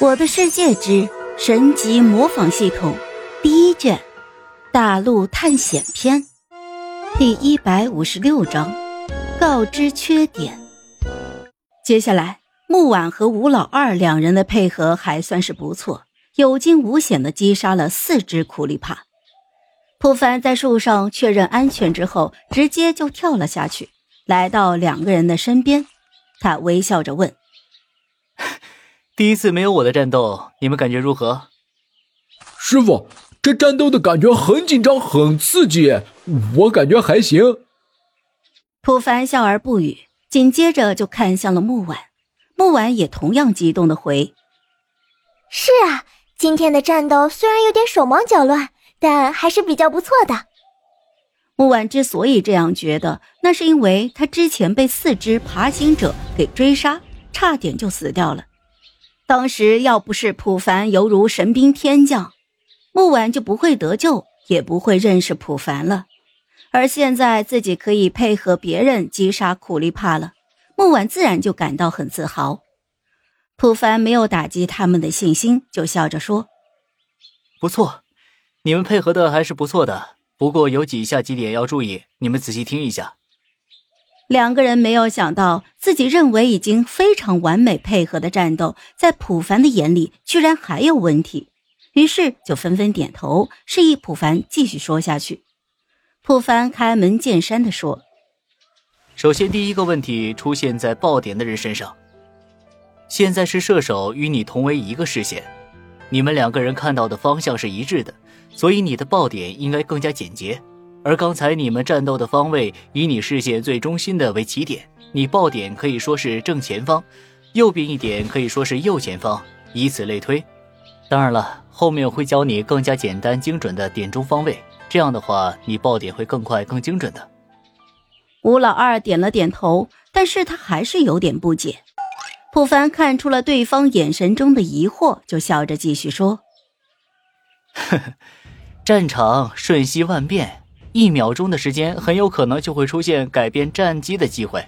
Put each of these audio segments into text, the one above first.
我的世界之神级模仿系统第一卷大陆探险篇第一百五十六章告知缺点。接下来，木婉和吴老二两人的配合还算是不错，有惊无险的击杀了四只苦力怕。普凡在树上确认安全之后，直接就跳了下去，来到两个人的身边，他微笑着问。第一次没有我的战斗，你们感觉如何？师傅，这战斗的感觉很紧张，很刺激，我感觉还行。普凡笑而不语，紧接着就看向了木婉，木婉也同样激动的回：“是啊，今天的战斗虽然有点手忙脚乱，但还是比较不错的。”木婉之所以这样觉得，那是因为他之前被四只爬行者给追杀，差点就死掉了。当时要不是普凡犹如神兵天降，木婉就不会得救，也不会认识普凡了。而现在自己可以配合别人击杀苦力怕了，木婉自然就感到很自豪。普凡没有打击他们的信心，就笑着说：“不错，你们配合的还是不错的。不过有几下几点要注意，你们仔细听一下。”两个人没有想到，自己认为已经非常完美配合的战斗，在普凡的眼里居然还有问题，于是就纷纷点头，示意普凡继续说下去。普凡开门见山的说：“首先，第一个问题出现在爆点的人身上。现在是射手与你同为一个视线，你们两个人看到的方向是一致的，所以你的爆点应该更加简洁。”而刚才你们战斗的方位以你视线最中心的为起点，你爆点可以说是正前方，右边一点可以说是右前方，以此类推。当然了，后面我会教你更加简单精准的点中方位，这样的话你爆点会更快更精准的。吴老二点了点头，但是他还是有点不解。普凡看出了对方眼神中的疑惑，就笑着继续说：“呵呵，战场瞬息万变。”一秒钟的时间，很有可能就会出现改变战机的机会，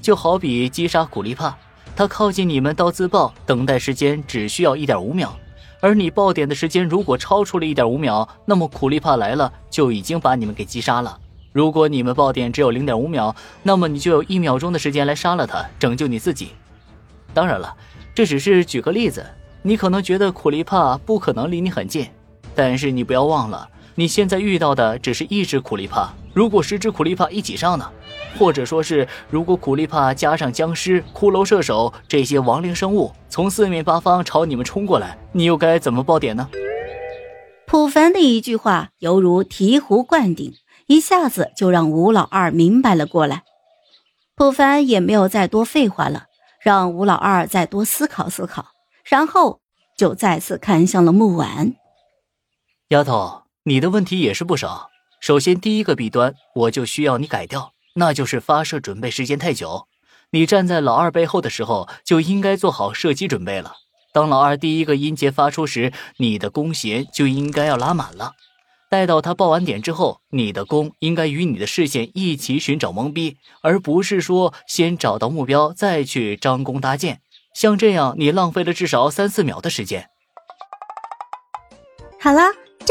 就好比击杀苦力怕，他靠近你们到自爆，等待时间只需要一点五秒，而你爆点的时间如果超出了一点五秒，那么苦力怕来了就已经把你们给击杀了。如果你们爆点只有零点五秒，那么你就有一秒钟的时间来杀了他，拯救你自己。当然了，这只是举个例子，你可能觉得苦力怕不可能离你很近，但是你不要忘了。你现在遇到的只是一只苦力怕，如果十只苦力怕一起上呢？或者说是，如果苦力怕加上僵尸、骷髅射手这些亡灵生物从四面八方朝你们冲过来，你又该怎么爆点呢？普凡的一句话犹如醍醐灌顶，一下子就让吴老二明白了过来。普凡也没有再多废话了，让吴老二再多思考思考，然后就再次看向了木婉，丫头。你的问题也是不少。首先，第一个弊端我就需要你改掉，那就是发射准备时间太久。你站在老二背后的时候，就应该做好射击准备了。当老二第一个音节发出时，你的弓弦就应该要拉满了。待到他爆完点之后，你的弓应该与你的视线一起寻找懵逼，而不是说先找到目标再去张弓搭箭。像这样，你浪费了至少三四秒的时间。好了。